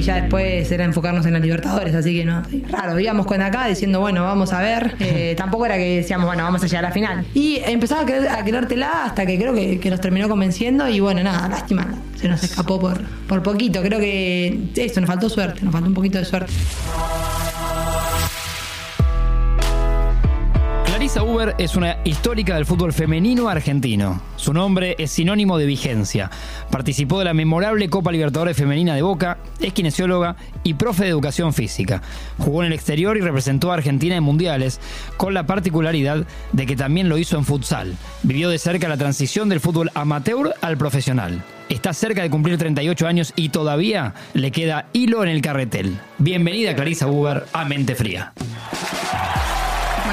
y ya después era enfocarnos en la Libertadores, así que no, raro, íbamos con acá diciendo, bueno, vamos a ver, eh, tampoco era que decíamos, bueno, vamos a llegar a la final. Y empezaba a, querer, a querértela hasta que creo que, que nos terminó convenciendo y bueno, nada, lástima, se nos escapó por, por poquito, creo que eso, nos faltó suerte, nos faltó un poquito de suerte. Clarisa Uber es una histórica del fútbol femenino argentino. Su nombre es sinónimo de vigencia. Participó de la memorable Copa Libertadores Femenina de Boca, es kinesióloga y profe de educación física. Jugó en el exterior y representó a Argentina en mundiales, con la particularidad de que también lo hizo en futsal. Vivió de cerca la transición del fútbol amateur al profesional. Está cerca de cumplir 38 años y todavía le queda hilo en el carretel. Bienvenida Clarisa Uber a Mente Fría.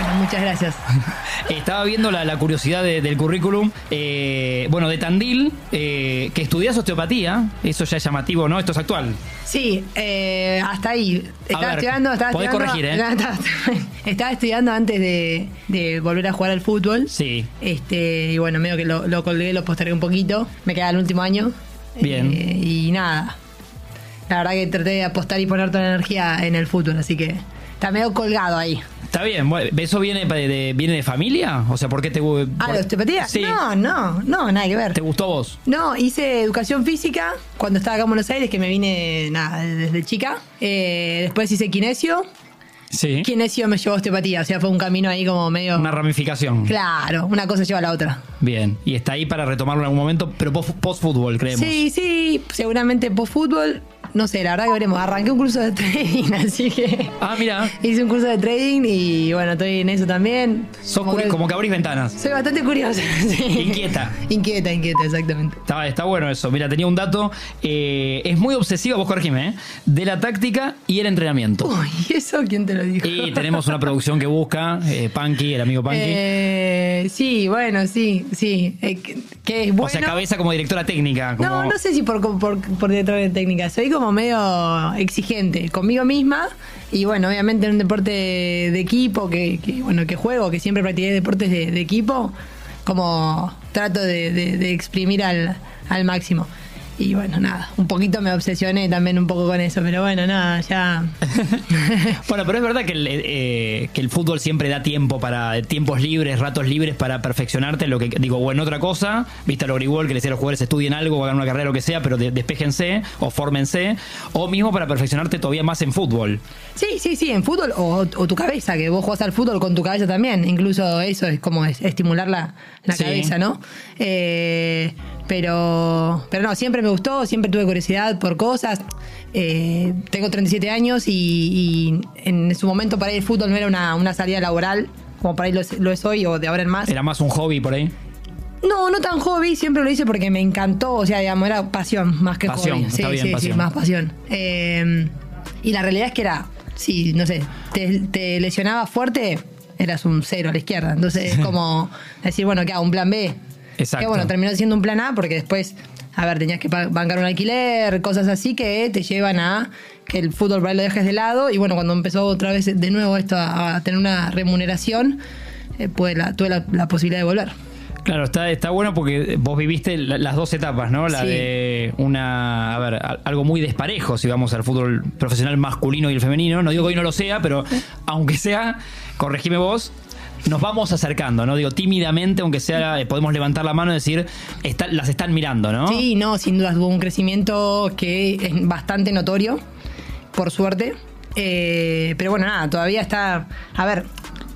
Bueno, muchas gracias. Estaba viendo la, la curiosidad de- del currículum, eh, bueno, de Tandil, eh, que estudias osteopatía, eso ya es llamativo, ¿no? Esto es actual. Sí, eh, hasta ahí. Estaba ver, estudiando, estaba podés estudiando. corregir, ¿eh? Estaba, estaba estudiando antes de, de volver a jugar al fútbol. Sí. Este, y bueno, medio que lo, lo colgué, lo postergué un poquito. Me queda el último año. Bien. Eh, y nada. La verdad que traté de apostar y poner toda la energía en el fútbol, así que está medio colgado ahí. Está bien, bueno, ¿eso viene de, de- viene de familia? O sea, ¿por qué te Ah, por- ¿la osteopatía? Sí. No, no, no, nada que ver. ¿Te gustó vos? No, hice educación física cuando estaba acá en Buenos Aires, que me vine nada, desde chica. Eh, después hice kinesio. Sí. Kinesio me llevó a osteopatía, o sea, fue un camino ahí como medio... Una ramificación. Claro, una cosa lleva a la otra. Bien. Y está ahí para retomarlo en algún momento, pero post-fútbol, creemos. Sí, sí, seguramente post fútbol, no sé, la verdad que veremos. Arranqué un curso de trading, así que Ah, mira. hice un curso de trading y bueno, estoy en eso también. Sos curi- como que abrís ventanas. Soy bastante curiosa. sí. Inquieta. Inquieta, inquieta, exactamente. Está, está bueno eso. Mira, tenía un dato. eh, es muy obsesiva, vos corregime, ¿eh? de la táctica y el entrenamiento. Uy, ¿y eso quién te lo dijo? Y tenemos una producción que busca, eh, Punky, el amigo Punky. Eh, sí, bueno, sí, sí. Eh, que, que es bueno. o sea, cabeza como directora técnica. Como... No, no sé si por, por, por de técnica. Soy como medio exigente conmigo misma. Y bueno, obviamente en un deporte de equipo que, que, bueno, que juego, que siempre practiqué deportes de, de equipo, como trato de, de- de exprimir al, al máximo. Y bueno, nada, un poquito me obsesioné también un poco con eso, pero bueno, nada, ya. Bueno, pero es verdad que el, eh, que el fútbol siempre da tiempo para tiempos libres, ratos libres para perfeccionarte. Lo que digo, o en otra cosa, viste a lo Grigol que le decía a los jugadores estudien algo hagan una carrera lo que sea, pero de- despéjense o fórmense, o mismo para perfeccionarte todavía más en fútbol. Sí, sí, sí, en fútbol o, o tu cabeza, que vos jugás al fútbol con tu cabeza también. Incluso eso es como es- estimular la, la Sí. cabeza, ¿no? Eh, pero, pero no, siempre me gustó, siempre tuve curiosidad por cosas. Eh, tengo 37 años y, y en su momento para ir al fútbol no era una, una salida laboral, como para ir lo, es- lo es hoy o de ahora en más. Era más un hobby por ahí. No, no tan hobby, siempre lo hice porque me encantó, o sea, digamos, era pasión más que Pasión, hobby. sí, bien, sí, pasión. sí, más pasión. Eh, y la realidad es que era, sí, no sé, te, te lesionaba fuerte, eras un cero a la izquierda. Entonces es como decir, bueno, ¿qué hago? ¿Un plan B? Exacto. Que bueno, terminó siendo un plan A porque después, a ver, tenías que bancar un alquiler, cosas así que te llevan a que el fútbol lo dejes de lado. Y bueno, cuando empezó otra vez de nuevo esto a, a tener una remuneración, eh, pues la, tuve la- la posibilidad de volver. Claro, está, está bueno porque vos viviste la- las dos etapas, ¿no? La Sí. de una, a ver, algo muy desparejo, si vamos al fútbol profesional masculino y el femenino. No digo que hoy no lo sea, pero aunque sea, corregime vos, nos vamos acercando, ¿no? Digo, tímidamente, aunque sea, eh, podemos levantar la mano y decir, está- las están mirando, ¿no? Sí, no, sin duda hubo un crecimiento que es bastante notorio, por suerte. Eh, pero bueno, nada, todavía está. A ver,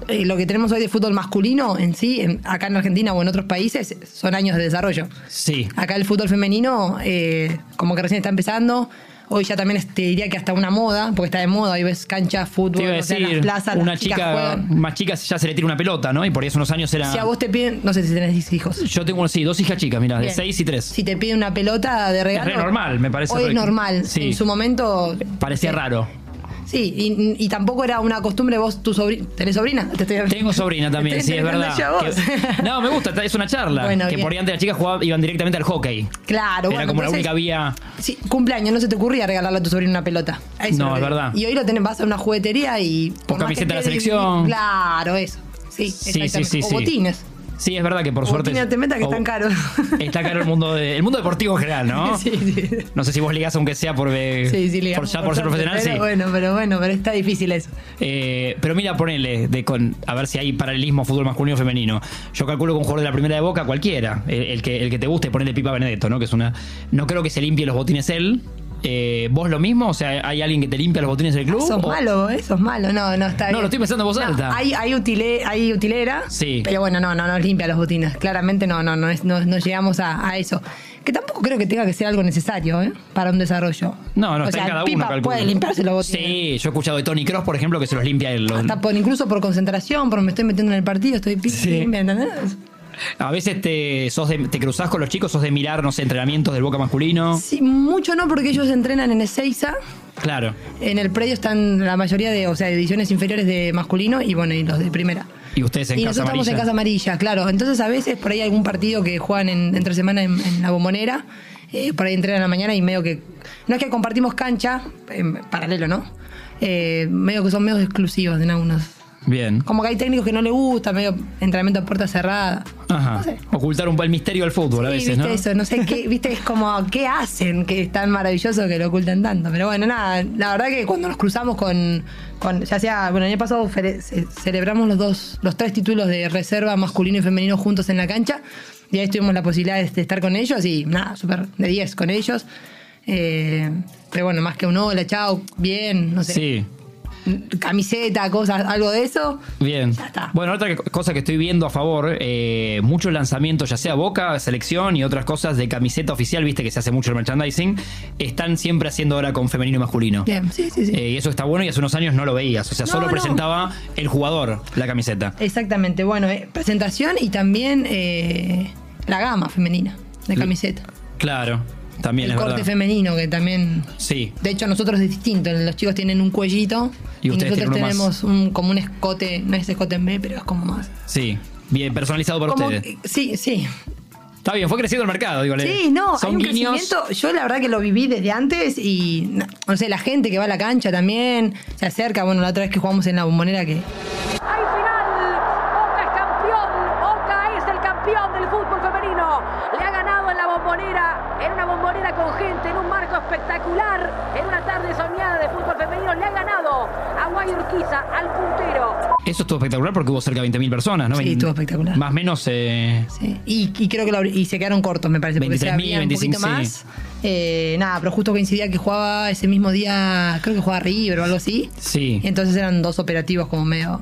eh, lo que tenemos hoy de fútbol masculino en sí, en- acá en Argentina o en otros países, son años de desarrollo. Sí. Acá el fútbol femenino, eh, como que recién está empezando. Hoy ya también es- te diría que hasta una moda, porque está de moda. Hoy ves canchas, fútbol, o sea, las plazas, una las chicas chica juegan. más chica ya se le tira una pelota, ¿no? Y por ahí hace unos años era... Si a vos te piden, no sé si tenés hijos. Yo tengo, sí, dos hijas chicas, mira, de. 6 y 3. Si te piden una pelota de regalo. re normal, me parece Hoy es normal. Sí. En su momento. Parecía sí. raro. Sí, y, y tampoco era una costumbre vos, tu sobrina. ¿Tenés sobrina? Te estoy- Tengo sobrina también, sí, es verdad. Que- no, me gusta, es una charla. Bueno, que bien. por ahí antes las chicas jugaban, iban directamente al hockey. Claro, Era bueno, como la única vía. Sí, cumpleaños, no se te ocurría regalarle a tu sobrina una pelota. Eso No, es verdad. Y hoy lo tenés, vas a una juguetería y. por camiseta de la selección. Claro, eso. Sí, Sí, sí, sí, O sí. botines. Sí, es verdad que por suerte. De meta que están caros. Está caro el mundo, de- el mundo deportivo en general, ¿no? Sí, sí. No sé si vos ligás aunque sea por, eh, Sí, sí, por, ligamos ya por ser profesional, pero sí. Bueno, pero bueno, pero está difícil eso. Eh, pero mira, ponele, de con, a ver si hay paralelismo fútbol masculino o femenino. Yo calculo que un jugador de la primera de boca, cualquiera, el, el que, el que te guste, ponele Pipa Benedetto, ¿no? Que es una. No creo que se limpie los botines él. Eh, ¿Vos lo mismo? O sea, ¿hay alguien que te limpia los botines del club? Sos O- malo, ¿eh? Sos malo. No, no, está bien. lo estoy pensando en voz No, alta. Hay, hay, utile- hay utilera. Sí. Pero bueno, no, no nos limpia los botines. Claramente no, no, no, es- no, no llegamos a, a eso. Que tampoco creo que tenga que ser algo necesario, ¿eh? Para un desarrollo. No, no, o está sea, en cada Pipa uno. puede limpiarse los botines. Sí, yo he escuchado de Tony Cross, por ejemplo, que se los limpia. Los- Hasta por, incluso por concentración, por me estoy metiendo en el partido, estoy Sí. ¿me entendés? A veces te, sos de- te cruzás con los chicos, sos de mirar, no sé, entrenamientos del boca masculino. Sí, mucho no, porque ellos entrenan en Ezeiza. Claro. En el predio están la mayoría de, o sea, ediciones inferiores de masculino y bueno, y los de primera. Y ustedes en y casa nosotros estamos en. Casa Amarilla, claro. Entonces a veces por ahí hay algún partido que juegan en, entre semana en, en la bombonera, eh, por ahí entrenan a la mañana y medio que... No es que compartimos cancha, en paralelo, ¿no? Eh, medio que son medios exclusivos en algunos. Bien. Como que hay técnicos que no les gusta, medio entrenamiento a puerta cerrada. Ajá. No sé. Ocultar un poco el misterio del fútbol a Sí, veces, viste ¿no? eso, no sé qué, viste, es como, ¿qué hacen que es tan maravilloso que lo ocultan tanto? Pero bueno, nada, la verdad que cuando nos cruzamos con, con ya sea, bueno, el año pasado celebramos los dos, los tres títulos de reserva masculino y femenino juntos en la cancha, y ahí tuvimos la posibilidad de, de estar con ellos, y nada, súper de 10 con ellos. Eh, pero bueno, más que un hola, chao, bien, no sé, Sí. Camiseta, cosas, algo de eso. Bien. Ya está. Bueno, otra cosa que estoy viendo a favor, eh, muchos lanzamientos, ya sea Boca, selección y otras cosas de camiseta oficial, viste que se hace mucho el merchandising, están siempre haciendo ahora con femenino y masculino. Bien, sí, sí, sí. Eh, y eso está bueno y hace unos años no lo veías. O sea, No, solo no. presentaba el jugador la camiseta. Exactamente, bueno, eh, presentación y también la gama femenina de camiseta. Claro, también el es corte verdad. femenino que también... Sí. De hecho, nosotros es distinto. Los chicos tienen un cuellito Y nosotros tenemos un, como un escote, no es escote en B, pero es como más. Sí. Bien, personalizado por Como- ustedes. sí, sí. Está bien, fue creciendo el mercado, digo. Sí, no, son hay un guiños. crecimiento. Yo la verdad que lo viví desde antes y no, no sé, la gente que va a la cancha también se acerca. Bueno, la otra vez que jugamos en la bombonera que espectacular, en una tarde soñada de fútbol femenino. Le ha ganado a Guay Urquiza, al puntero. Eso estuvo espectacular porque hubo cerca de 20.000 personas, ¿no? Sí, estuvo espectacular. Más o menos. eh, Sí, y, y creo que y se quedaron cortos, me parece, porque se 23.000, abrían un 25, poquito más. Eh, nada, pero justo coincidía que jugaba ese mismo día, creo que jugaba River o algo así. sí. Y entonces eran dos operativos como medio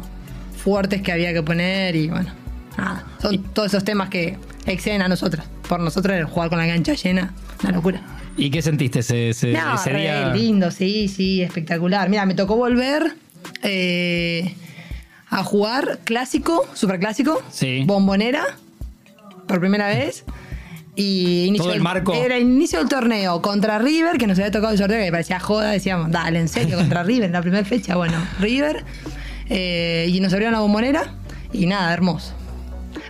fuertes que había que poner y bueno, nada. Son todos esos temas que exceden a nosotros. Por nosotros el jugar con la cancha llena, una locura. ¿Y qué sentiste ese, ese, No, ese re día? lindo, sí, sí, espectacular. Mira, me tocó volver eh, a jugar clásico, super clásico, Sí. bombonera, por primera vez. Y inicio Todo el del- marco. Era el inicio del torneo contra River, que nos había tocado el sorteo, que parecía joda. Decíamos, dale, en serio, contra River, en la primera fecha. Bueno, River. eh, y nos abrieron la bombonera. Y nada, hermoso.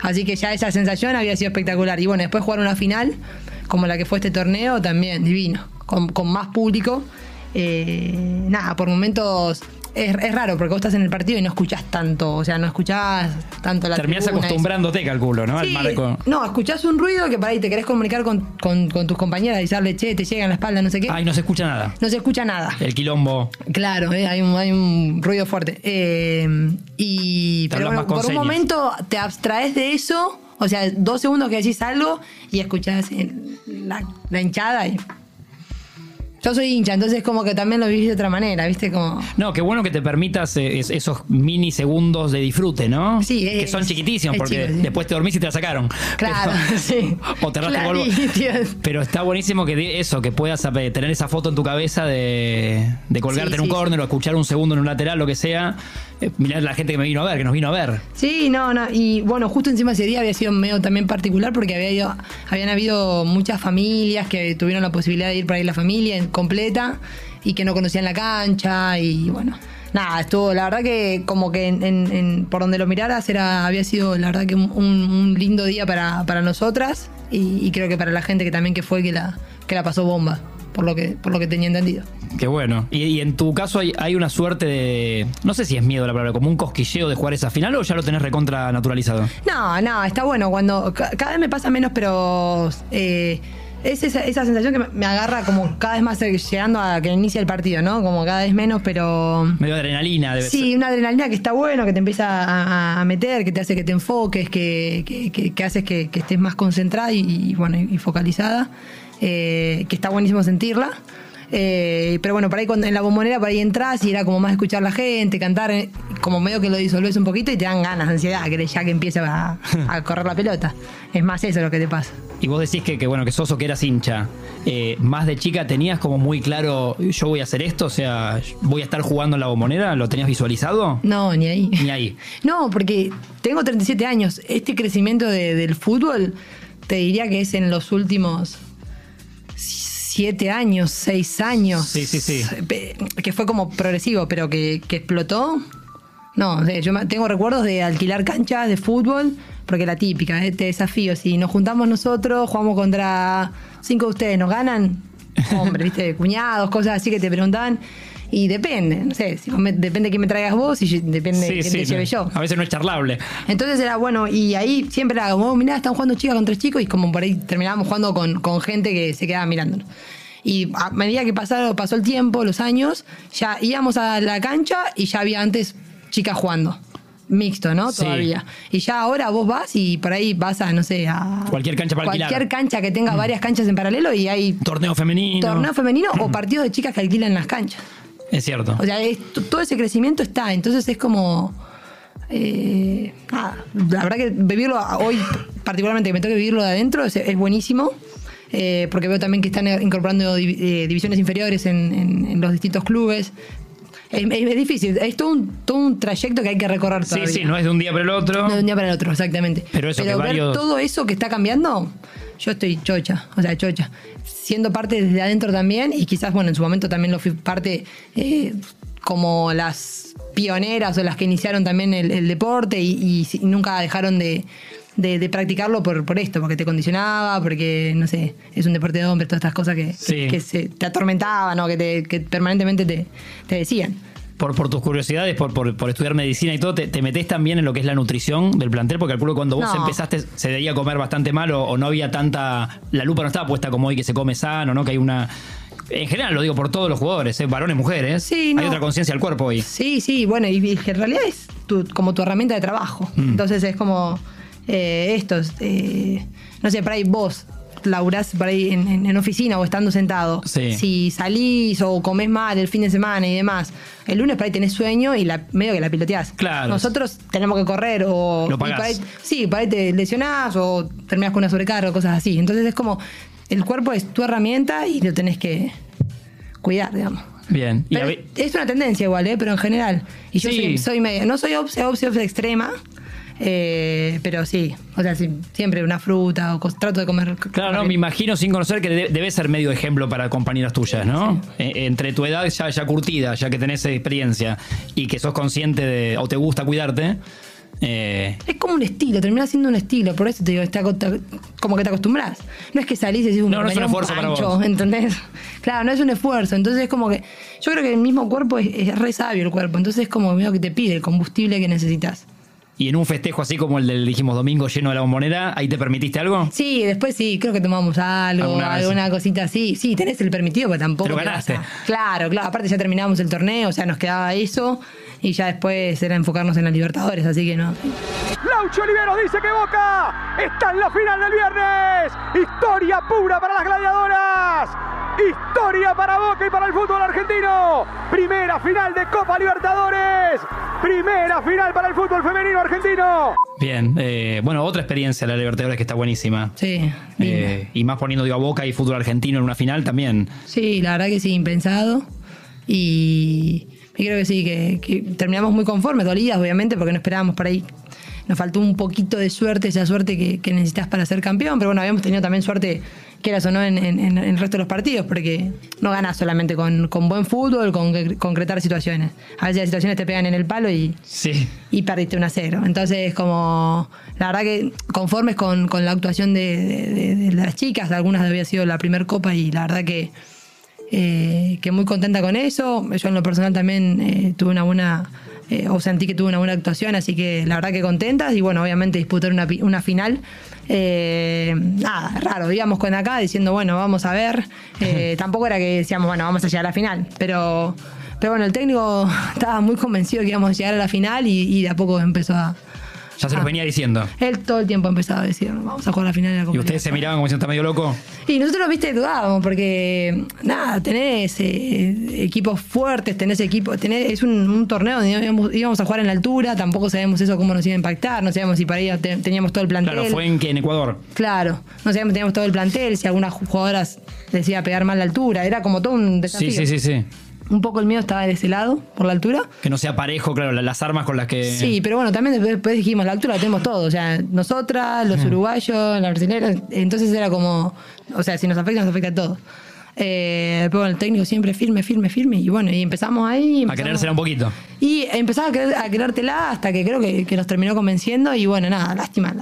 Así que ya esa sensación había sido espectacular. Y bueno, después jugar una final, como la que fue este torneo, también divino. Con, con más público. Eh, nada, por momentos. Es, es raro porque vos estás en el partido y no escuchás tanto, o sea, no escuchás tanto la Terminás tribuna, eso. acostumbrándote, calculo, ¿no? Al Sí, marco. No, escuchás un ruido que para ahí te querés comunicar con, con- con tus compañeras y decirle, che, te llega en la espalda, no sé qué. Ay, no se escucha nada. No se escucha nada. El quilombo. Claro, eh, hay, un, hay un ruido fuerte. Eh, y pero bueno, por un momento te abstraes de eso, o sea, dos segundos que decís algo y escuchás la, la hinchada y. Yo soy hincha, entonces como que también lo vivís de otra manera, ¿viste? Como. No, qué bueno que te permitas eh, es- esos mini segundos de disfrute, ¿no? Sí, Que es- son chiquitísimos, porque chico, sí. después te dormís y te la sacaron. Claro, Pero- sí. O te polvo. Pero está buenísimo que eso, que puedas eh, tener esa foto en tu cabeza de, de colgarte Sí, en un sí, córner o escuchar un segundo en un lateral, lo que sea. Eh, mirar la gente que me vino a ver, que nos vino a ver. Sí, no, no. Y bueno, justo encima ese día había sido medio también particular porque había ido, habían habido muchas familias que tuvieron la posibilidad de ir para ir la familia completa y que no conocían la cancha y bueno. Nada, estuvo, la verdad que como que en, en- en- por donde lo miraras era, había sido la verdad que un, un lindo día para, para nosotras y, y creo que para la gente que también que fue que la, que la pasó bomba. Por lo que, por lo que tenía entendido. Qué bueno. Y, y en tu caso hay, hay una suerte de. No sé si es miedo la palabra, como un cosquilleo de jugar esa final o ya lo tenés recontra naturalizado. No, no, está bueno. Cuando ca- cada vez me pasa menos, pero eh, es esa, esa sensación que me- agarra como cada vez más eh, llegando a que inicia el partido, ¿no? Como cada vez menos, pero Medio adrenalina debe sí, ser. una adrenalina que está bueno, que te empieza a, a meter, que te hace que te enfoques, que, que, que, que haces que, que estés más concentrada y, y, bueno y focalizada, eh, que está buenísimo sentirla. Eh, pero bueno, por ahí cuando en la bombonera por ahí entras y era como más escuchar la gente, cantar, eh, como medio que lo disolves un poquito y te dan ganas, ansiedad, que ya que empieza a, a correr la pelota. Es más eso lo que te pasa. Y vos decís que, que, bueno, que Soso que eras hincha, eh, más de chica tenías como muy claro, yo voy a hacer esto, o sea, voy a estar jugando en la bombonera, ¿lo tenías visualizado? No, ni ahí. Ni ahí. No, porque tengo 37 años. Este crecimiento de- del fútbol, te diría que es en los últimos 7 años, 6 años. Sí, sí, sí. Que fue como progresivo, pero que, que explotó. No, yo tengo recuerdos de alquilar canchas de fútbol, porque la típica, ¿eh? te desafío. Si nos juntamos nosotros, jugamos contra cinco de ustedes, ¿nos ganan? Hombre, viste, cuñados, cosas así que te preguntaban. Y depende, no sé, si me- depende de quién me traigas vos y yo- depende de quién te lleve yo. A veces no es charlable. Entonces era bueno, y ahí siempre era como, "Oh, mirá, están jugando chicas contra chicos, y como por ahí terminábamos jugando con, con gente que se quedaba mirándonos. Y a medida que pasaron, pasó el tiempo, los años, ya íbamos a la cancha y ya había antes chicas jugando. Mixto, ¿no? Sí. Todavía. Y ya ahora vos vas y por ahí vas a, no sé, a. Cualquier cancha para Cualquier alquilar. cancha que tenga varias canchas en paralelo y hay Torneo femenino. torneo femenino o partidos de chicas que alquilan las canchas. Es cierto. O sea, es- todo ese crecimiento está, entonces es como... eh, la verdad que vivirlo hoy, particularmente que me toque vivirlo de adentro, es, es buenísimo. eh, porque veo también que están incorporando eh, divisiones inferiores en, en- en los distintos clubes. Es, es- es difícil, es todo un, todo un trayecto que hay que recorrer sí, todavía. sí, no es de un día para el otro. No de un día para el otro, exactamente. Pero eso que ver varios- todo eso que está cambiando, yo estoy chocha, o sea, chocha. Siendo parte desde adentro también, y quizás, bueno, en su momento también lo fui parte eh, como las pioneras o las que iniciaron también el, el deporte y, nunca dejaron de, de- de practicarlo por, por esto, porque te condicionaba, porque, no sé, es un deporte de hombres, todas estas cosas que, Sí. que, que se, te atormentaban o que, te, que permanentemente te, te decían. Por, por tus curiosidades, por, por, por estudiar medicina y todo, te, te metés también en lo que es la nutrición del plantel, porque calculo que cuando vos No. empezaste se debía comer bastante mal o, o no había tanta. La lupa no estaba puesta como hoy que se come sano, ¿no? Que hay una. En general lo digo por todos los jugadores, ¿eh? varones, mujeres. Sí, Hay otra conciencia del cuerpo hoy. Sí, sí, bueno, y, y que en realidad es tu- como tu herramienta de trabajo. Mm. Entonces es como eh, estos, eh, no sé, por ahí vos laburás por ahí en, en- en oficina o estando sentado. Sí. Si salís o comés mal el fin de semana y demás, el lunes por ahí tenés sueño y la, medio que la piloteás. Claro. Nosotros tenemos que correr o... Lo pagás. por ahí- sí, por ahí te lesionás o terminás con una sobrecarga o cosas así. Entonces es como, el cuerpo es tu herramienta y lo tenés que cuidar, digamos. Bien. Pero es una tendencia igual, ¿eh? pero en general. Y yo Sí. soy, soy media. No soy obse, obse, obse extrema, eh, pero sí. O sea, sí, siempre una fruta o trato de comer. Claro, no, me imagino sin conocer que de- debe ser medio ejemplo para compañeras tuyas, ¿no? Eh, entre tu edad ya, ya curtida, ya que tenés experiencia y que sos consciente de, o te gusta cuidarte, eh, Es como un estilo, termina siendo un estilo, por eso te digo, está, como que te acostumbras. No es que salís y decís, No, no es un esfuerzo para vos. ¿entendés? Claro, no es un esfuerzo. Entonces es como que. Yo creo que el mismo cuerpo es, es re sabio el cuerpo. Entonces es como medio que te pide el combustible que necesitas. Y en un festejo así como el del, dijimos, domingo lleno de la bombonera, ¿ahí te permitiste algo? Sí, después sí, creo que tomamos algo, Alguna cosita así. Sí, tenés el permitido, pero tampoco. Lo te vas ganaste. Claro, claro. Aparte ya terminamos el torneo, o sea, nos quedaba eso. Y ya después era enfocarnos en la Libertadores, así que no. Laucho Olivero dice que Boca está en la final del viernes. Historia pura para las gladiadoras. Historia para Boca y para el fútbol argentino. Primera final de Copa Libertadores. Primera final para el fútbol femenino argentino. Bien, eh, bueno, otra experiencia la Libertadores que está buenísima. Sí. Eh, y más poniendo digo, a Boca y fútbol argentino en una final también. Sí, la verdad que sí, impensado. Y, y creo que sí, que, que terminamos muy conformes, dolidas, obviamente, porque no esperábamos por ahí. Nos faltó un poquito de suerte, esa suerte que, que necesitas para ser campeón, pero bueno, habíamos tenido también suerte, quieras o no, en, en- en el resto de los partidos, porque no ganas solamente con, con buen fútbol, con que- concretar situaciones. A veces las situaciones te pegan en el palo y, Sí. y perdiste un a cero. Entonces, como la verdad que conformes con, con la actuación de, de- de- de las chicas, algunas había sido la primer copa y la verdad que eh, que muy contenta con eso. Yo en lo personal también eh, tuve una buena, eh, o sentí que tuve una buena actuación, así que la verdad que contentas y bueno, obviamente disputar una, una final. Eh, nada, raro, íbamos con acá diciendo, bueno, vamos a ver. Eh, tampoco era que decíamos, bueno, vamos a llegar a la final, pero, pero bueno, el técnico estaba muy convencido que íbamos a llegar a la final y, y de a poco empezó a... Ya se los Ah. venía diciendo. Él todo el tiempo empezaba a decir, vamos a jugar la final de la Copa Y ustedes se miraban como diciendo, está medio loco. y nosotros, viste, dudábamos, porque nada, tenés eh, equipos fuertes, tenés equipos, tenés, es un, un torneo donde íbamos, íbamos a jugar en la altura, tampoco sabemos eso cómo nos iba a impactar, no sabíamos si para te- teníamos todo el plantel. Claro, fue en, en Ecuador. Claro, no sabíamos si teníamos todo el plantel, si algunas jugadoras les iba a pegar mal la altura, era como todo un desafío. Sí, sí, sí, sí. Un poco el miedo estaba de ese lado, por la altura. Que no sea parejo, claro, la- las armas con las que. Sí, pero bueno, también después, después dijimos, la altura la tenemos todos, o sea, nosotras, los uruguayos, las brasileñas, entonces era como, o sea, si nos afecta, nos afecta a todos. Eh, pero bueno, el técnico siempre firme, firme, firme, y bueno, y empezamos ahí. A empezamos- querérsela un poquito. Y empezaba a, querer, a querértela hasta que creo que, que nos terminó convenciendo, y bueno, nada, lástima,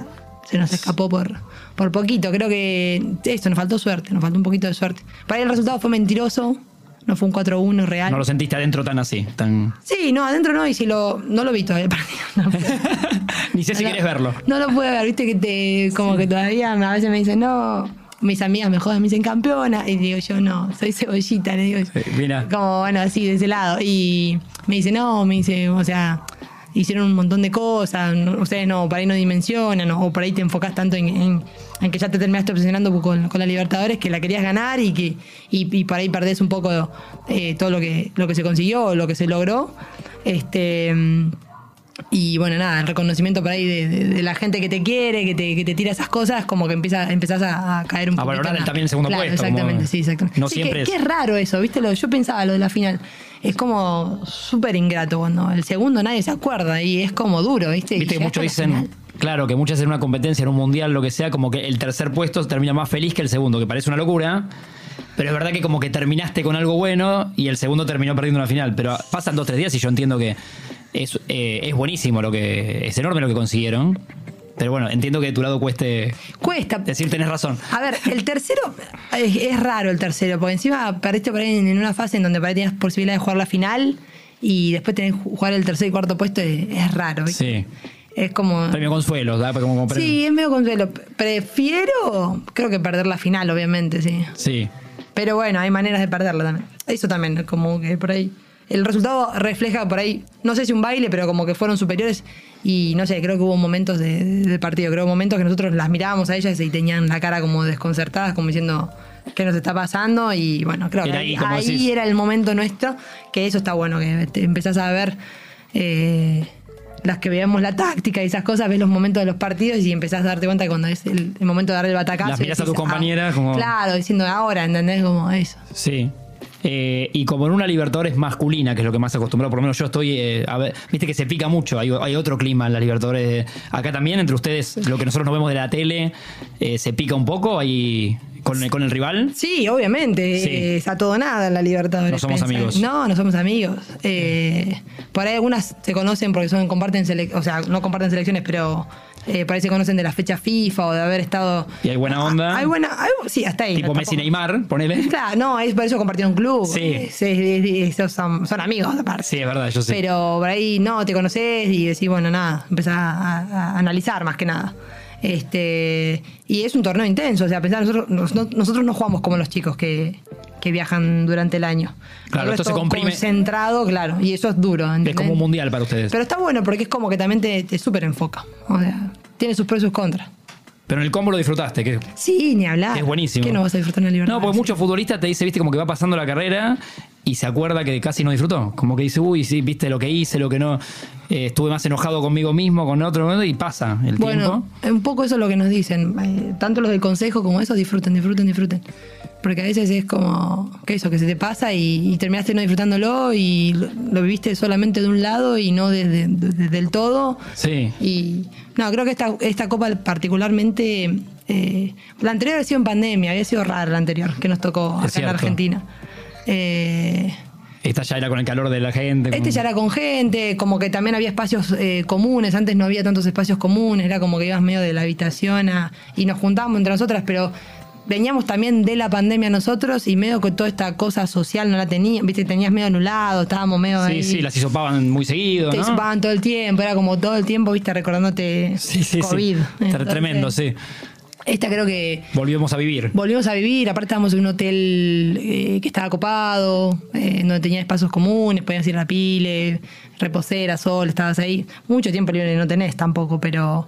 se nos escapó por, por poquito. Creo que eso, nos faltó suerte, nos faltó un poquito de suerte. Para ahí el resultado fue mentiroso, no fue un 4-1 real. No lo sentiste adentro tan así. tan Sí, no, adentro no, y si lo. No lo vi todavía el partido. No, Ni sé si no, quieres verlo. No lo pude ver, viste que te. Como que todavía a veces me dicen, no. Mis amigas me jodan, me dicen campeona. Y digo yo, no, soy cebollita, le digo. Sí, mira. Como, bueno, así, de ese lado. Y me dice, no, me dice, o sea. Hicieron un montón de cosas, no- ustedes no, por ahí no dimensionan, o por ahí te enfocas tanto en, en- en que ya te terminaste obsesionando con, con la Libertadores, que la querías ganar y que y, y por ahí perdés un poco eh, todo lo que, lo que se consiguió lo que se logró. Este, y bueno, nada, el reconocimiento por ahí de, de- de la gente que te quiere, que te, que te tira esas cosas, como que empieza, empezás a, a caer un A poco. valorar también el segundo puesto, Exactamente, como- sí, exactamente. no Sí, siempre que, es- que es raro eso, ¿viste? Lo, yo pensaba lo de la final. Es como súper ingrato cuando el segundo nadie se acuerda y es como duro, ¿viste? Viste que muchos dicen, final. claro, que muchas en una competencia, en un mundial, lo que sea, como que el tercer puesto termina más feliz que el segundo, que parece una locura. Pero es verdad que como que terminaste con algo bueno y el segundo terminó perdiendo una final. Pero pasan dos, tres días y yo entiendo que es, eh, es buenísimo lo que. es enorme lo que consiguieron. Pero bueno, entiendo que de tu lado cueste Cuesta. decir tenés razón. A ver, el tercero es, es raro el tercero, porque encima perdiste por ahí en, una fase en donde por ahí tenías posibilidad de jugar la final y después tenés que jugar el tercer y cuarto puesto, es, es raro. ¿viste? Sí. Es como. Premio consuelo, ¿da? Como, como. Sí, es medio consuelo. Prefiero, creo que perder la final, obviamente, sí. Sí. Pero bueno, hay maneras de perderla también. Eso también, como que por ahí. El resultado refleja por ahí, no sé si un baile, pero como que fueron superiores. Y no sé, creo que hubo momentos de, de partido, creo que hubo momentos que nosotros las mirábamos a ellas y tenían la cara como desconcertadas, como diciendo qué nos está pasando. Y bueno, creo que Era ahí, decís. era el momento nuestro, que eso está bueno, que te empezás a ver. eh, las que veíamos la táctica y esas cosas, ves los momentos de los partidos y empezás a darte cuenta que cuando es el, el momento de dar el batacazo. Las mirás a tus compañeras ah, como- Claro, diciendo ahora, ¿entendés? Como eso. Sí. Eh, y como en una Libertadores masculina, que es lo que más acostumbrado, por lo menos yo estoy, eh, a ver, viste que se pica mucho, hay, hay otro clima en las Libertadores. Acá también, entre ustedes, lo que nosotros nos vemos de la tele, eh, se pica un poco ahí con, el- con el rival. Sí, obviamente, Sí. eh, es a todo nada en la Libertadores. No somos amigos. No, no somos amigos. Por ahí algunas se conocen porque son comparten sele- o sea, no comparten selecciones, pero eh, por ahí se conocen de las fechas FIFA o de haber estado. Y hay buena onda. Ah, Hay buena, hay- sí, hasta ahí. tipo no, Messi tampoco- Neymar, ponele. Claro, no, es por eso compartieron club. Sí. Es- es- son, son amigos aparte. Sí, es verdad, yo sé. Pero por ahí no, te conoces y decís, bueno, nada, empezás a, a- a analizar más que nada. Este, y es un torneo intenso, o sea, pensar, nosotros, nos- no- nosotros no jugamos como los chicos que, que viajan durante el año. Claro, esto se comprime. Concentrado, claro, y eso es duro. Es como un mundial para ustedes. Pero está bueno porque es como que también te, te súper enfoca. O sea, tiene sus pros y sus contras. Pero en el combo lo disfrutaste, que Sí, ni hablar. Es buenísimo. ¿Qué no vas a disfrutar en la libertad? No, porque muchos futbolistas te dice, viste, como que va pasando la carrera y se acuerda que casi no disfrutó. Como que dice, uy, sí, viste lo que hice, lo que no. eh, estuve más enojado conmigo mismo, con otro, y pasa el Bueno, tiempo. un poco eso es lo que nos dicen. eh, tanto los del consejo como esos, disfruten, disfruten, disfruten. Porque a veces es como que eso, que se te pasa y, y terminaste no disfrutándolo y lo, lo viviste solamente de un lado y no desde desde el todo. Sí. Y no, creo que esta, esta copa particularmente, eh, la anterior había sido en pandemia, había sido rara la anterior, que nos tocó acá en. Argentina. Eh, Esta ya era con el calor de la gente. este con- ya era con gente, como que también había espacios eh, comunes, antes no había tantos espacios comunes, era como que ibas medio de la habitación a- y nos juntábamos entre nosotras, pero veníamos también de la pandemia nosotros y medio que toda esta cosa social no la teníamos, viste, tenías medio anulado, estábamos medio Sí, ahí. sí, las hisopaban muy seguido, te ¿no? chupaban todo el tiempo, era como todo el tiempo, viste, recordándote Sí, sí, COVID. sí. Entonces, Tremendo, sí. Esta creo que Volvimos a vivir. volvimos a vivir, aparte estábamos en un hotel eh, que estaba copado, eh, donde tenía espacios comunes, podías ir a la pile, reposera, sol, estabas ahí. Mucho tiempo libre no tenés tampoco, pero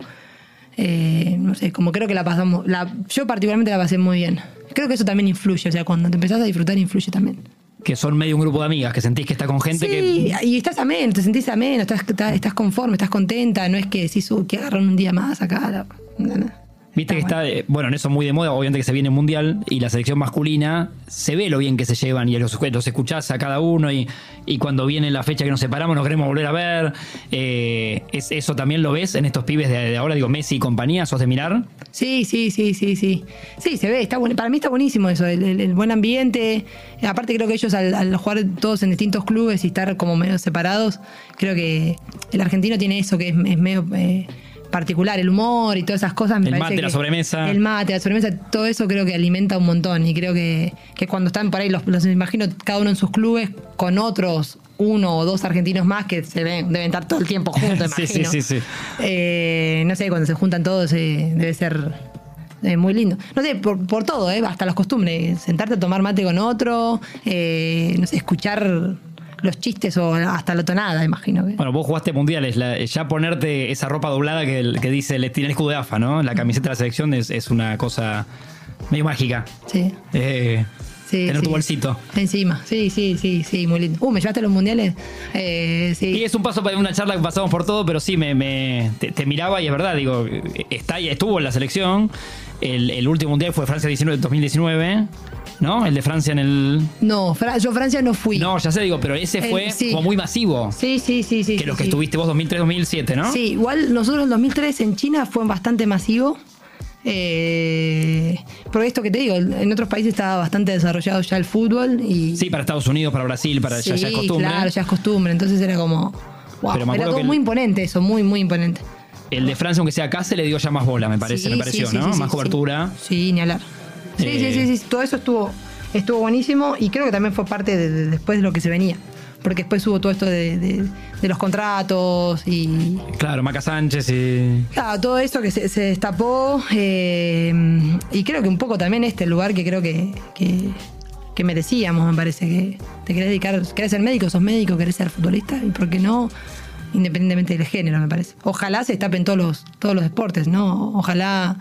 eh, no sé, como creo que la pasamos, la, yo particularmente la pasé muy bien. Creo que eso también influye, o sea, cuando te empezás a disfrutar influye también. Que son medio un grupo de amigas, que sentís que está con gente sí, que. y estás ameno, te sentís ameno, estás, estás, estás conforme, estás contenta, no es que decís, uy, que agarran un día más acá. no, no. Viste que Está bueno, en eso muy de moda, obviamente que se viene el mundial y la selección masculina, se ve lo bien que se llevan y los, los escuchás a cada uno y, y cuando viene la fecha que nos separamos nos queremos volver a ver. Eh, es, ¿Eso también lo ves en estos pibes de, de ahora? Digo, Messi y compañía, ¿sos de mirar? Sí, sí, sí, sí, sí. Sí, se ve, está bueno. Para mí está buenísimo eso, el, el- el buen ambiente. Aparte creo que ellos al, al jugar todos en distintos clubes y estar como medio separados, creo que el argentino tiene eso que es, es medio eh, particular, el humor y todas esas cosas. Me El parece mate, la que- sobremesa. El mate, la sobremesa, todo eso creo que alimenta un montón y creo que, que cuando están por ahí, los, los imagino cada uno en sus clubes con otros uno o dos argentinos más que se ven, deben estar todo el tiempo juntos, Sí, sí, sí, sí. Eh, no sé, cuando se juntan todos eh, debe ser eh, muy lindo. No sé, por, por todo, hasta las costumbres. Sentarte a tomar mate con otro, no sé, escuchar los chistes o hasta la tonada, imagino. que- Bueno, vos jugaste mundiales, la- ya ponerte esa ropa doblada que, que dice el, tiene el escudo de AFA, ¿no? La camiseta de la selección es, es una cosa medio mágica. Sí. Eh, Sí, tener sí. tu bolsito. Encima, sí, sí, sí, sí, muy lindo. Uh, ¿me llevaste a los mundiales? Eh, sí. Y es un paso para una charla que pasamos por todo, pero sí, me, me- te, te miraba y es verdad, digo, está ahí, estuvo en la selección. El, el último mundial fue Francia 19, 2019, ¿no? El de Francia en el. No, Fra- yo Francia no fui. No, ya sé, digo, pero ese El- fue sí. como muy masivo. Sí, sí, sí, sí. que los que estuviste vos 2003-2007, ¿no? Sí, igual nosotros en 2003 en China fue bastante masivo. Eh, porque esto que te digo, en otros países estaba bastante desarrollado ya el fútbol y Sí, para Estados Unidos, para Brasil, para ya, ya es costumbre. claro, ya es costumbre. Entonces era como. Wow, Pero me era todo que el- muy imponente eso, muy, muy imponente. El de Francia, aunque sea acá, se le dio ya más bola, me parece, Sí, me pareció, sí, sí, ¿no? más cobertura. Sí, Sí, ni hablar. Sí, Eh. sí, sí, sí, todo eso estuvo, estuvo buenísimo y creo que también fue parte de, de- después de lo que se venía. Porque después hubo todo esto de, de- de los contratos y Claro, Maca Sánchez y. Claro, todo eso que se, se destapó eh, y creo que un poco también este lugar que creo que, que, que merecíamos, me parece, que te querés dedicar, querés ser médico, sos médico, querés ser futbolista y por qué no, independientemente del género, me parece. Ojalá se destapen todos los, todos los deportes, ¿no? Ojalá,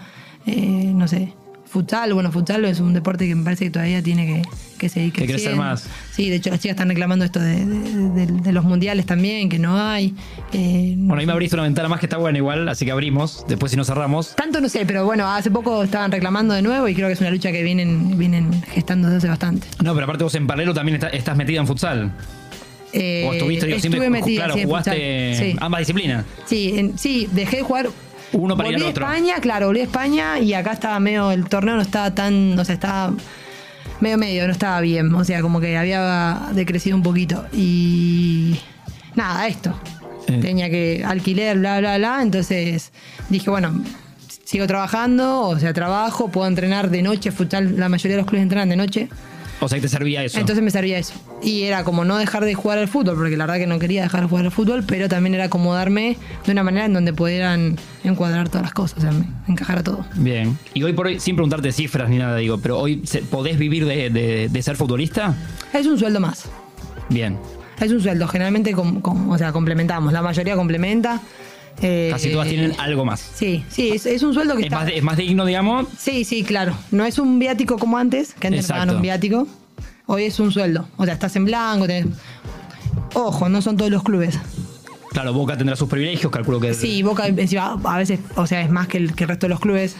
eh, no sé, futsal, bueno, futsal es un deporte que me parece que todavía tiene que, que seguir Que crecer creciendo. más. Sí, de hecho las chicas están reclamando esto de, de- de- de los mundiales también, que no hay. eh, no Bueno, ahí me abriste una ventana más que está buena igual, así que abrimos. Después, si no cerramos. tanto no sé, pero bueno, hace poco estaban reclamando de nuevo y creo que es una lucha que vienen, vienen gestando desde hace bastante. No, pero aparte vos en paralelo también está- estás metida en futsal. Eh, o estuviste, digo, estuve siempre, metida, claro, jugaste. Sí. ambas disciplinas. Sí, en- sí, dejé de jugar. Uno para ir volví a. España, claro, volví a España y acá estaba medio, el torneo no estaba tan, o sea, estaba medio medio, no estaba bien, o sea, como que había decrecido un poquito. Y nada, esto. Eh. Tenía que alquiler, bla, bla, bla, entonces dije, bueno, sigo trabajando, o sea, trabajo, puedo entrenar de noche, futsal, la mayoría de los clubes entrenan de noche. O sea, que te servía eso. Entonces me servía eso. Y era como no dejar de jugar al fútbol, porque la verdad que no quería dejar de jugar al fútbol, pero también era acomodarme de una manera en donde pudieran encuadrar todas las cosas, o sea, encajar a todo. Bien. Y hoy por hoy, sin preguntarte cifras ni nada, digo, pero hoy ¿podés vivir de, de- de ser futbolista? Es un sueldo más. Bien. Es un sueldo, generalmente com- com- o sea, complementamos. La mayoría complementa. Eh, Casi todas tienen algo más. Sí, sí, es, es un sueldo que Es está. más, es más digno, digamos. Sí, sí, claro. No es un viático como antes, que antes pagaban un viático. Hoy es un sueldo. O sea, estás en blanco. tenés- Ojo, no son todos los clubes. Claro, Boca tendrá sus privilegios, calculo que. Sí, Boca encima, a veces, o sea, es más que el, que el resto de los clubes.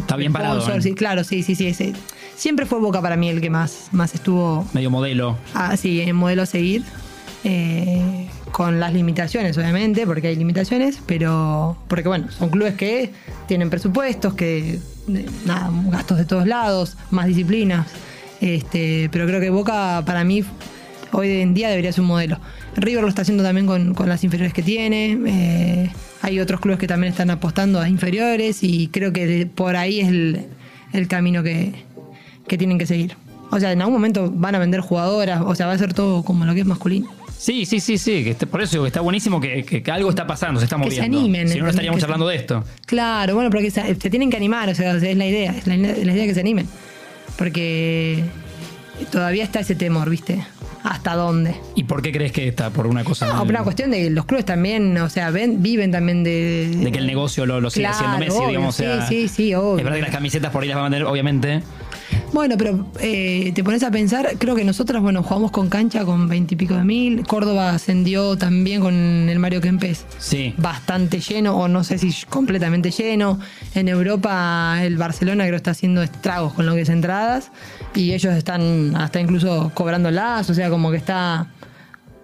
Está bien parado, Sponsor, ¿eh? sí, claro, sí, sí, sí. ese- siempre fue Boca para mí el que más, más estuvo Medio modelo. así en modelo a seguir. eh, con las limitaciones, obviamente, porque hay limitaciones, pero. Porque bueno, son clubes que tienen presupuestos, que. eh, Nada, gastos de todos lados, más disciplinas. Este, pero creo que Boca, para mí, hoy en día debería ser un modelo. River lo está haciendo también con, con las inferiores que tiene. eh, hay otros clubes que también están apostando a inferiores y creo que de- por ahí es el, el camino que, que tienen que seguir. O sea, en algún momento van a vender jugadoras, o sea, va a ser todo como lo que es masculino. Sí, sí, sí, sí. Que por eso digo que está buenísimo que, que- que algo está pasando, se está Que moviendo. se animen. Si no, no estaríamos Que charlando se- de esto. Claro, bueno, porque se, se tienen que animar, o sea, es la idea, es la, es la idea que se animen. Porque todavía está ese temor, ¿viste? ¿Hasta dónde? ¿Y por qué crees que está? Por una cosa. No, por una cuestión de que los clubes también, o sea, ven, viven también de... de que el negocio lo, lo sigue Claro, haciendo Messi, obvio, digamos. o sea, sí, sí, sí, obvio. Es verdad que las camisetas por ahí las va a mantener, obviamente. Bueno, pero eh, te pones a pensar, creo que nosotros, bueno, jugamos con cancha con veintipico de mil. Córdoba ascendió también con el Mario Kempes. Sí. Bastante lleno, o no sé si completamente lleno. En Europa, el Barcelona creo está haciendo estragos con lo que es entradas. Y ellos están hasta incluso cobrándolas, o sea, como que está.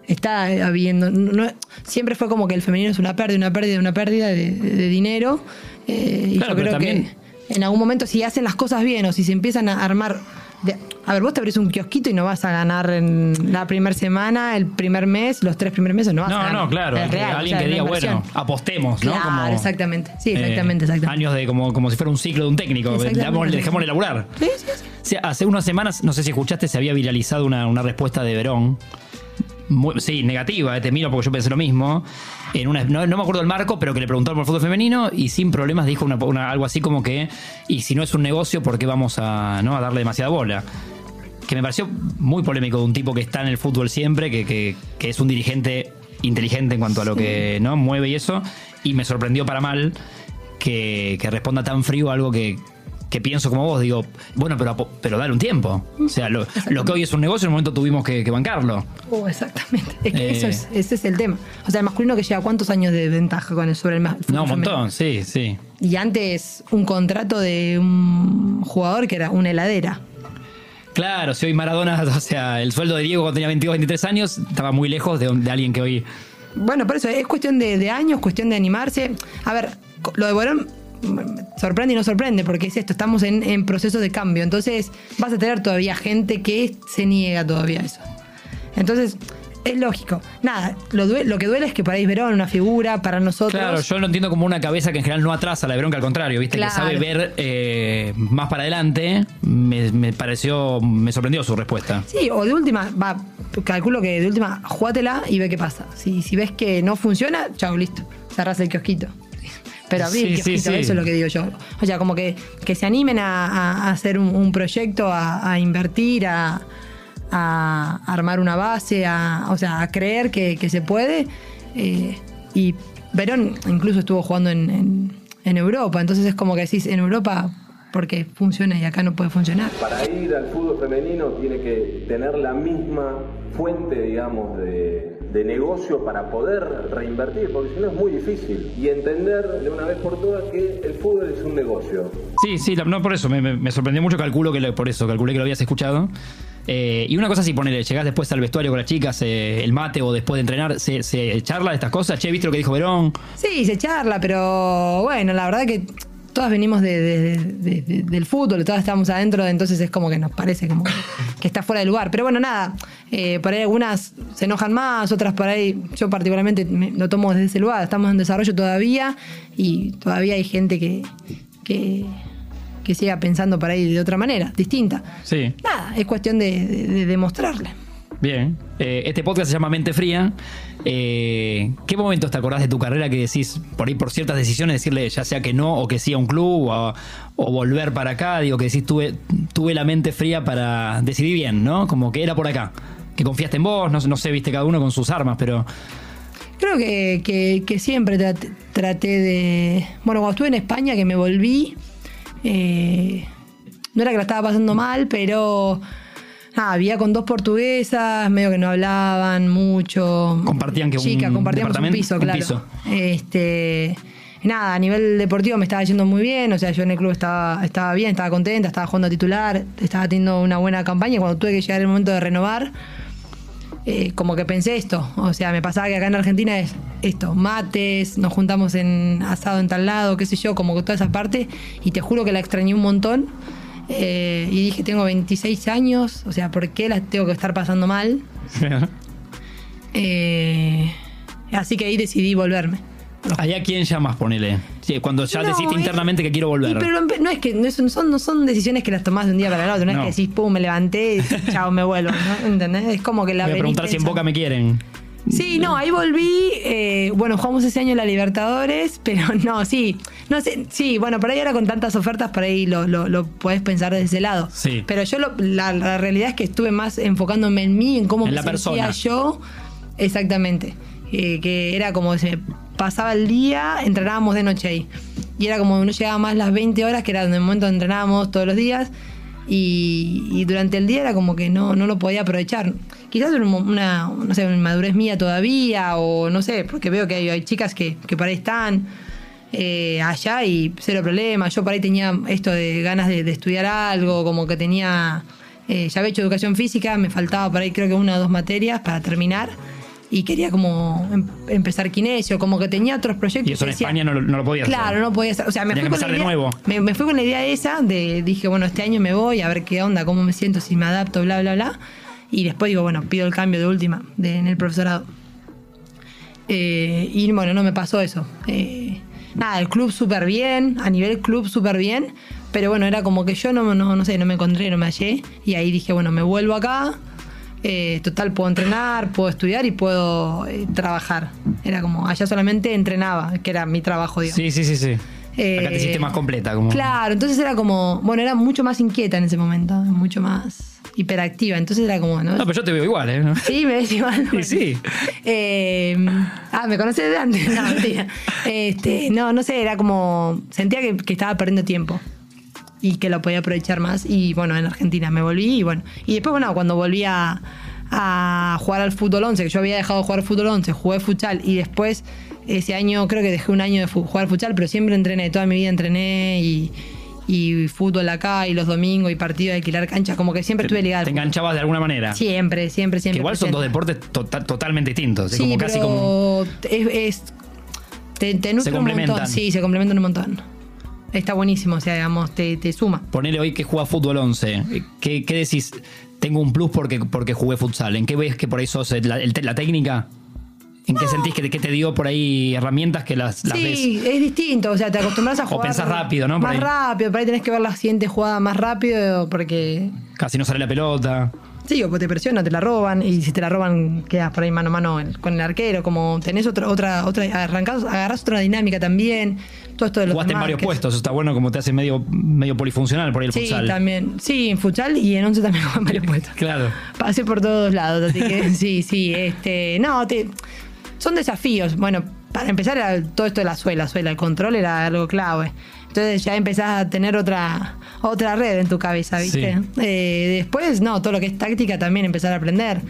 Está habiendo. no- siempre fue como que el femenino es una pérdida, una pérdida, una pérdida de, dinero. Eh, y Claro, yo pero creo también- que en algún momento si hacen las cosas bien o si se empiezan a armar... de- a ver, vos te abrís un kiosquito y no vas a ganar en la primera semana, el primer mes, los tres primeros meses, no vas a No, ganar. no, claro. Es real, alguien o sea, que diga, bueno, apostemos, ¿no? Claro, Como, exactamente. Sí, eh, exactamente, exactamente. Años de como, como si fuera un ciclo de un técnico. Dejémosle, dejémosle laburar. Sí, sí, sí. Sí, hace unas semanas, no sé si escuchaste, se había viralizado una, una respuesta de Verón. Muy- sí, negativa, eh, te miro porque yo pensé lo mismo. En una, no, no me acuerdo el marco, pero que le preguntaron por el fútbol femenino y sin problemas dijo una- una- algo así como que, y si no es un negocio, ¿por qué vamos a, ¿no? a darle demasiada bola? Que me pareció muy polémico de un tipo que está en el fútbol siempre, que, que- que es un dirigente inteligente en cuanto a lo que no mueve y eso, y me sorprendió para mal que, que responda tan frío a algo que, que pienso como vos, digo, bueno, pero, pero dale un tiempo. O sea, lo, lo que hoy es un negocio, en un momento tuvimos que, que bancarlo. Oh, exactamente. Es que Eh. eso es, ese es el tema. O sea, el masculino que lleva cuántos años de ventaja con el, sobre el ma- fútbol No, un montón, sí, sí. Y antes un contrato de un jugador que era una heladera. Claro, si hoy Maradona, o sea, el sueldo de Diego cuando tenía 22, 23 años, estaba muy lejos de, de alguien que hoy... Bueno, por eso es cuestión de, de años, cuestión de animarse. A ver, lo de Borón sorprende y no sorprende, porque es esto, estamos en, en proceso de cambio. Entonces vas a tener todavía gente que se niega todavía a eso. Entonces, es lógico. Nada, lo, lo que duele es que para Verón, una figura, para nosotros. Claro, yo lo entiendo como una cabeza que en general no atrasa la de bronca, al contrario, ¿viste? Claro. Que sabe ver eh, más para adelante. Me, me pareció, me sorprendió su respuesta. Sí, o de última, va, calculo que de última, jugátela y ve qué pasa. Si, si ves que no funciona, chao, listo. Cerrás el kiosquito. Pero el Sí, sí, kiosquito, sí. eso es lo que digo yo. O sea, como que, que se animen a, a- a hacer un, un proyecto, a, a invertir, a, a armar una base, a, o sea, a creer que, que se puede. Eh, y Verón incluso estuvo jugando en, en- en Europa, entonces es como que decís, en Europa, porque funciona y acá no puede funcionar. Para ir al fútbol femenino tiene que tener la misma fuente, digamos, de, de negocio para poder reinvertir, porque si no es muy difícil. Y entender de una vez por todas que el fútbol es un negocio. Sí, sí, no por eso, me, me- me sorprendió mucho, calculo que lo- por eso, calculé que lo habías escuchado. Eh, y una cosa si ponele, llegás después al vestuario con las chicas, eh, el mate o después de entrenar, ¿se, se charla de estas cosas? Che, ¿viste lo que dijo Verón? Sí, se charla, pero bueno, la verdad que todas venimos de- de- de- de- del fútbol, todas estamos adentro, entonces es como que nos parece como que, está fuera de lugar. Pero bueno, nada, eh, por ahí algunas se enojan más, otras por ahí, yo particularmente me- lo tomo desde ese lugar, estamos en desarrollo todavía y todavía hay gente que, que, que siga pensando por ahí de otra manera, distinta. Sí. Nada, es cuestión de, de- de demostrarle. Bien. Eh, este podcast se llama Mente Fría. Eh, ¿Qué momentos te acordás de tu carrera que decís, por ahí por ciertas decisiones, decirle ya sea que no o que sí a un club o, volver para acá? Digo, que decís, tuve, tuve la mente fría para decidir bien, ¿no? Como que era por acá. Que confiaste en vos, no, sé, viste cada uno con sus armas, pero... Creo que, que- siempre traté, traté de. Bueno, cuando estuve en España, que me volví, eh, no era que la estaba pasando mal, pero. Nada, había con dos portuguesas, medio que no hablaban mucho. Compartían que un Chica, compartíamos un piso, un claro. piso. Este. Nada, a nivel deportivo me estaba yendo muy bien, o sea, yo en el club estaba, estaba bien, estaba contenta, estaba jugando a titular, estaba teniendo una buena campaña. Cuando tuve que llegar el momento de renovar, eh, como que pensé esto. O sea, me pasaba que acá en Argentina es esto, mates, nos juntamos en asado en tal lado, qué sé yo, como que toda esa parte. Y te juro que la extrañé un montón. Eh, y dije, tengo 26 años, o sea, ¿por qué las tengo que estar pasando mal? Eh, así que ahí decidí volverme. ¿Ahí a quién llamas, ponele? Sí, cuando ya No, es- internamente que quiero volver. Pero no es que no, son, no son decisiones que las tomás de un día para el otro, no, No. es que decís, pum, me levanté, y chao, me vuelvo, ¿no? ¿Entendés? Es como que la Voy a preguntar si en. Boca me quieren. Sí, no, ahí volví. eh, bueno, jugamos ese año la Libertadores, pero no, sí. No sé, sí, bueno, por ahí ahora con tantas ofertas, por ahí lo, lo, lo podés pensar desde ese lado. Sí. Pero yo, lo- la, la realidad es que estuve más enfocándome en mí, en cómo En me la sentía persona. yo. Exactamente. Eh, que era como se me pasaba el día, entrenábamos de noche ahí. Y era como no llegaba más las 20 horas, que era en el momento donde entrenábamos todos los días. Y, durante el día era como que no, no lo podía aprovechar. Quizás era un- una, no sé, una inmadurez mía todavía, o no sé, porque veo que hay, chicas que, que por ahí están eh, allá y cero problema. Yo por ahí tenía esto de ganas de, estudiar algo, como que tenía, eh, ya había hecho educación física, me faltaba por ahí creo que una o dos materias para terminar. Y quería como em- empezar kinesio, como que tenía otros proyectos. Y eso en Decía- España no, lo- no lo podías Claro, hacer. no podía hacer. O sea, me Tenía fui, con la empezar de idea, nuevo. Me, me fui con la idea esa de, dije, bueno, este año me voy a ver qué onda, cómo me siento, si me adapto, bla, bla, bla. Y después digo, bueno, pido el cambio de última de, en el profesorado. Eh, y bueno, no me pasó eso. Eh, nada, el club súper bien, a nivel club súper bien, pero bueno, era como que yo no, no, no sé, no me encontré, no me hallé. Y ahí dije, bueno, me vuelvo acá. Eh, total, puedo entrenar, puedo estudiar y puedo eh, trabajar. Era como, allá solamente entrenaba, que era mi trabajo, digamos. Sí, sí, sí, sí. Eh, Acá te hiciste más completa. Como... Claro, entonces era como, bueno, era mucho más inquieta en ese momento, mucho más hiperactiva. Entonces era como, ¿no? No, pero yo te veo igual, ¿eh? Sí, me ves igual. Sí, sí. Eh, ah, me conoces de antes. No, mentira. Este, no, no sé, era como. Sentía que, que estaba perdiendo tiempo. Y que lo podía aprovechar más. Y bueno, en Argentina me volví y bueno. Y después, bueno, cuando volví a, a jugar al fútbol 11, que yo había dejado de jugar fútbol 11, jugué futsal y después ese año creo que dejé un año de jugar futsal, pero siempre entrené, toda mi vida entrené y, y fútbol acá y los domingos y partidos de alquilar canchas, como que siempre estuve ligada. al Te enganchabas de alguna manera. Siempre, siempre, que siempre. igual son dos deportes tota- totalmente distintos. Sí, como casi como. pero es, es- te, te un montón. Sí, se complementan un montón. Está buenísimo, o sea, digamos, te, te suma. Ponele hoy que juega fútbol 11. ¿Qué, qué decís? Tengo un plus porque, porque jugué futsal. ¿En qué ves que por ahí sos la, la técnica? ¿En qué sentís que, que te dio por ahí herramientas que las, las Sí, ves? es distinto, o sea, te acostumbras a O jugar. pensás rápido, ¿no? Por Más ahí. rápido, por ahí tenés que ver la siguiente jugada más rápido porque. Casi no sale la pelota. Sí, o te presiona, te la roban, y si te la roban, quedas por ahí mano a mano con el arquero, como tenés otra, otra, otra, arrancás, agarrás otra dinámica también. Todo esto de los Jugaste en varios desmarques. puestos, está bueno como te hace medio, medio polifuncional por ahí el Sí, futsal. también. Sí, en futsal y en once también juegan varios puestos. Claro. Pasé por todos lados, así que sí, sí, este, no, te, son desafíos. Bueno, para empezar era todo esto de la suela, suela, el control era algo clave. Entonces ya empezás a tener otra otra red en tu cabeza, ¿viste? Sí. Eh, después, no, todo lo que es táctica también empezar a aprender.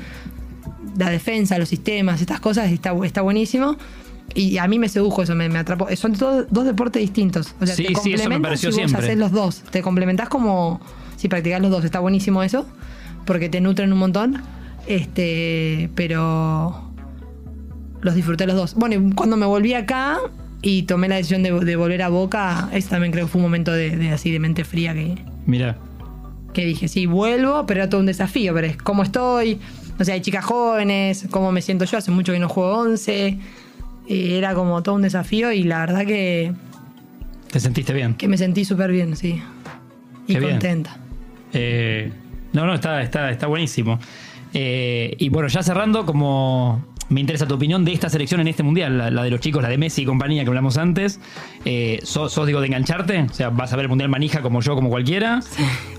La defensa, los sistemas, estas cosas, está, está buenísimo. Y a mí me sedujo eso, me, me atrapó. Son dos deportes distintos. O sea, Sí, te sí, eso me pareció si vos siempre. hacés los dos. Te complementás como si practicás los dos. Está buenísimo eso, porque te nutren un montón. Este, pero los disfruté los dos. Bueno, y cuando me volví acá y tomé la decisión de, de volver a Boca, ese también creo que fue un momento de, de así de mente fría que, Mira. que dije, sí, vuelvo, pero era todo un desafío, pero es cómo estoy, no sé, hay chicas jóvenes, cómo me siento yo, hace mucho que no juego 11, eh, era como todo un desafío y la verdad que, ¿Te sentiste bien? que me sentí súper bien, sí, y Qué contenta. Eh, no, no, está, está, está buenísimo. Eh, y bueno, ya cerrando, como me interesa tu opinión de esta selección en este mundial, la, la de los chicos, la de Messi y compañía que hablamos antes. Eh, ¿sos, sos, digo, de engancharte? O sea, ¿vas a ver el mundial manija como yo, como cualquiera?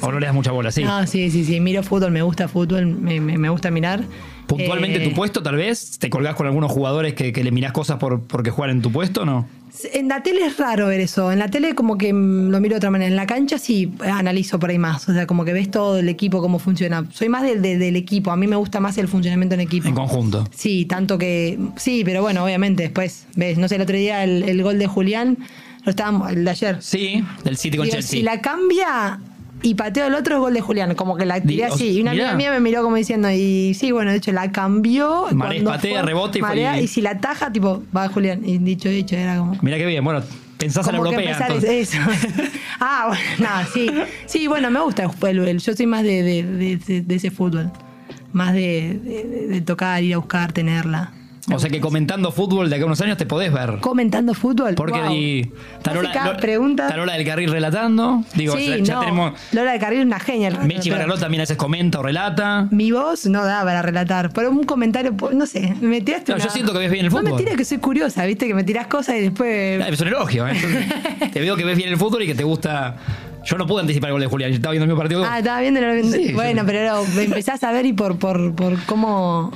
¿O no le das mucha bola? Sí. No, sí, sí, sí, miro fútbol, me gusta fútbol, me, me- me gusta mirar. Puntualmente Eh, tu puesto, tal vez. ¿Te colgás con algunos jugadores que, que le mirás cosas por, porque juegan en tu puesto o no? En la tele es raro ver eso. En la tele como que mm, lo miro de otra manera. En la cancha sí analizo por ahí más. O sea, como que ves todo el equipo, cómo funciona. Soy más del, del- del equipo. A mí me gusta más el funcionamiento en equipo. En conjunto. Sí, tanto que... Sí, pero bueno, obviamente después, ves, no sé, el otro día el, el gol de Julián, lo estábamos, el de ayer. Sí, del City con Digo, Chelsea. si la cambia y pateo el otro es gol de Julián, como que la tiré así. Y una mirá. amiga mía me miró como diciendo, y sí, bueno, de hecho la cambió. Marés patea, rebote y fue- Marea, y si la taja, tipo, va Julián. Y dicho, dicho, era como... Mira qué bien. Bueno, pensás a la europea. entonces. es- eso. ah, bueno, nada, sí. Sí, bueno, me gusta el fútbol. Yo soy más de, de- de- de- de ese fútbol. Más de, de- de tocar, ir a buscar, tenerla. O sea que comentando fútbol de acá a unos años te podés ver. Comentando fútbol. Porque wow. di- está Lola, pregunta. está Lola del Carril relatando. Digo, sí, ya, ya no. tenemos. Lola de Carril es una genia. Mechi Baraló también a veces comenta o relata. Mi voz no da para relatar. Pero un comentario, no sé, me tiraste. No, una- yo siento que ves bien el No me fútbol. tires que soy curiosa, viste, que me tirás cosas y después. Ah, Es un elogio, ¿eh? te veo que ves bien el fútbol y que te gusta. Yo no pude anticipar el gol de Julián, yo estaba viendo mi partido. Ah, estaba viendo. lo- Sí, bueno, pero empezás a ver y por, por, por cómo.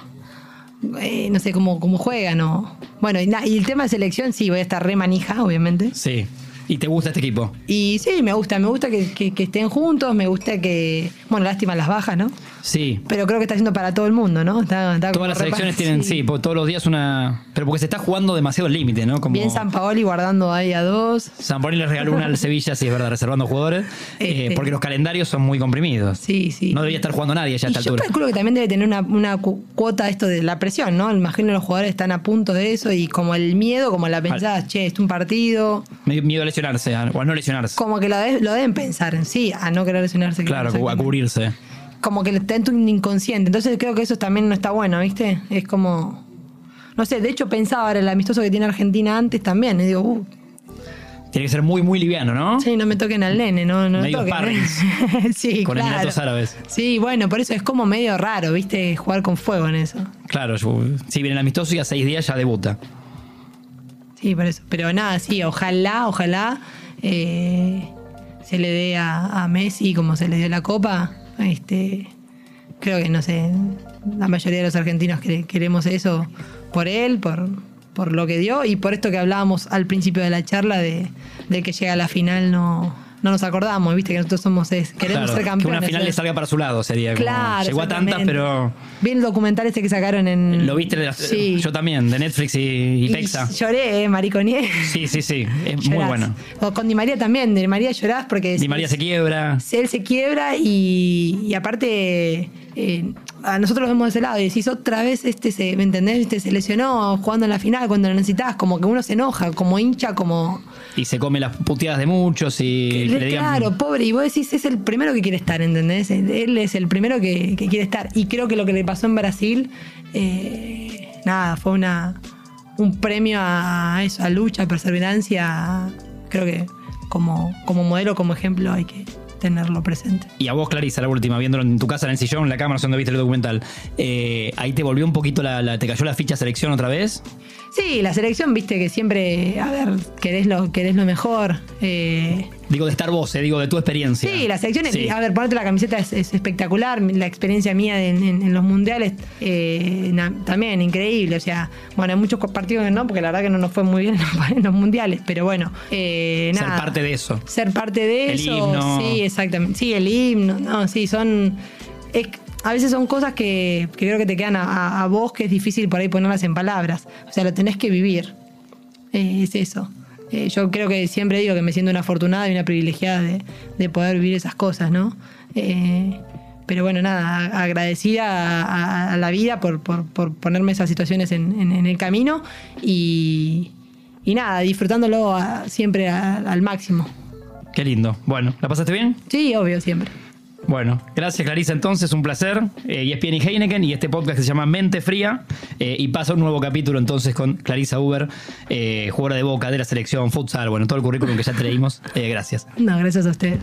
Eh, no sé, cómo, cómo juegan o. Bueno, y, na- y el tema de selección, sí, voy a estar re manija, obviamente. Sí. ¿Y te gusta este equipo? Y sí, me gusta, me gusta que, que- que estén juntos, me gusta que. Bueno, lástima las bajas, ¿no? Sí. Pero creo que está haciendo para todo el mundo, ¿no? Está, está Todas las selecciones tienen, sí, porque todos los días una. Pero porque se está jugando demasiado el límite, ¿no? Como Bien San Paoli guardando ahí a dos. San Paoli le regaló una al Sevilla, sí, es verdad, reservando jugadores. eh, Este. porque los calendarios son muy comprimidos. Sí, sí. No debería estar jugando nadie ya a esta yo altura. calculo que también debe tener una, una cu- cuota esto de la presión, ¿no? Imagino que los jugadores están a punto de eso y como el miedo, como la pensada, che, es un partido, Miedo a lesionarse, o a no lesionarse. como que lo, de- lo deben pensar en sí, a no querer lesionarse. Claro, a cubrirse. Como que está en tu inconsciente. Entonces creo que eso también no está bueno, ¿viste? Es como. No sé, de hecho pensaba ahora el amistoso que tiene Argentina antes también. Y digo, uh, Tiene que ser muy, muy liviano, ¿no? sí, no me toquen al nene, no, no me Medio toquen. sí, Con claro. Emiratos Árabes. Sí, bueno, por eso es como medio raro, ¿viste? Jugar con fuego en eso. Claro, yo- sí, viene el amistoso y a seis días ya debuta. Sí, por eso. Pero nada, sí, ojalá, ojalá eh, se le dé a, a Messi como se le dio la copa. Este, creo que, no sé, la mayoría de los argentinos quere- queremos eso por él, por, por lo que dio y por esto que hablábamos al principio de la charla de, de que llega a la final no, no nos acordamos, viste que nosotros somos es, queremos Claro, ser que campeones. una final le salga para su lado sería. como- Claro. llegó a tantas, pero. Vi el documental ese que sacaron en. Lo viste, de las- Sí. yo también, de Netflix y, y Texa. lloré, eh, mariconeé. Sí, sí, sí, es muy bueno. O con Di María también, Di María llorás porque... Di María se quiebra. Él se quiebra y, y aparte eh, a nosotros lo vemos de ese lado y decís otra vez este se, ¿me entendés? Este se lesionó jugando en la final cuando lo necesitabas, como que uno se enoja, como hincha, como... Y se come las puteadas de muchos y que le digan. claro, pobre, y vos decís, es el primero que quiere estar, ¿entendés? Él es el primero que, que quiere estar. Y creo que lo que le pasó en Brasil, eh, nada, fue una un premio a eso, a lucha, a perseverancia. Creo que como, como modelo, como ejemplo, hay que tenerlo presente. Y a vos, Clarisa, la última, viéndolo en tu casa en el sillón, en la cámara, donde viste el documental. eh, ahí te volvió un poquito la, la- ¿Te cayó la ficha selección otra vez? Sí, la selección, viste que siempre, a ver, querés lo, querés lo mejor. eh, Digo, de estar vos, eh, digo, de tu experiencia. Sí, la selección, Sí. a ver, ponerte la camiseta es, es espectacular. La experiencia mía en, en- en los mundiales eh, na- también increíble. O sea, bueno, hay muchos partidos que no, porque la verdad que no nos fue muy bien en los, en los mundiales, pero bueno, eh, Ser nada. parte de eso. Ser parte de El eso. himno. Sí, exactamente. Sí, el himno. No, sí, son. es- a veces son cosas que, que creo que te quedan a, a- a vos que es difícil por ahí ponerlas en palabras. O sea, lo tenés que vivir. Eh, es eso. Eh, yo creo que siempre digo que me siento una afortunada y una privilegiada de, de poder vivir esas cosas, ¿no? Eh, pero bueno, nada, agradecida a, a la vida por, por- por ponerme esas situaciones en, en- en el camino y, y nada, disfrutándolo a- siempre al máximo. Qué lindo. Bueno, ¿la pasaste bien? Sí, obvio, siempre. Bueno, gracias Clarisa entonces, un placer. Eh, y es y Heineken y este podcast que se llama Mente Fría. eh, y pasa un nuevo capítulo entonces con Clarisa Uber, eh, jugadora de boca de la selección futsal, bueno, todo el currículum que ya te leímos. Eh, gracias. No, gracias a ustedes.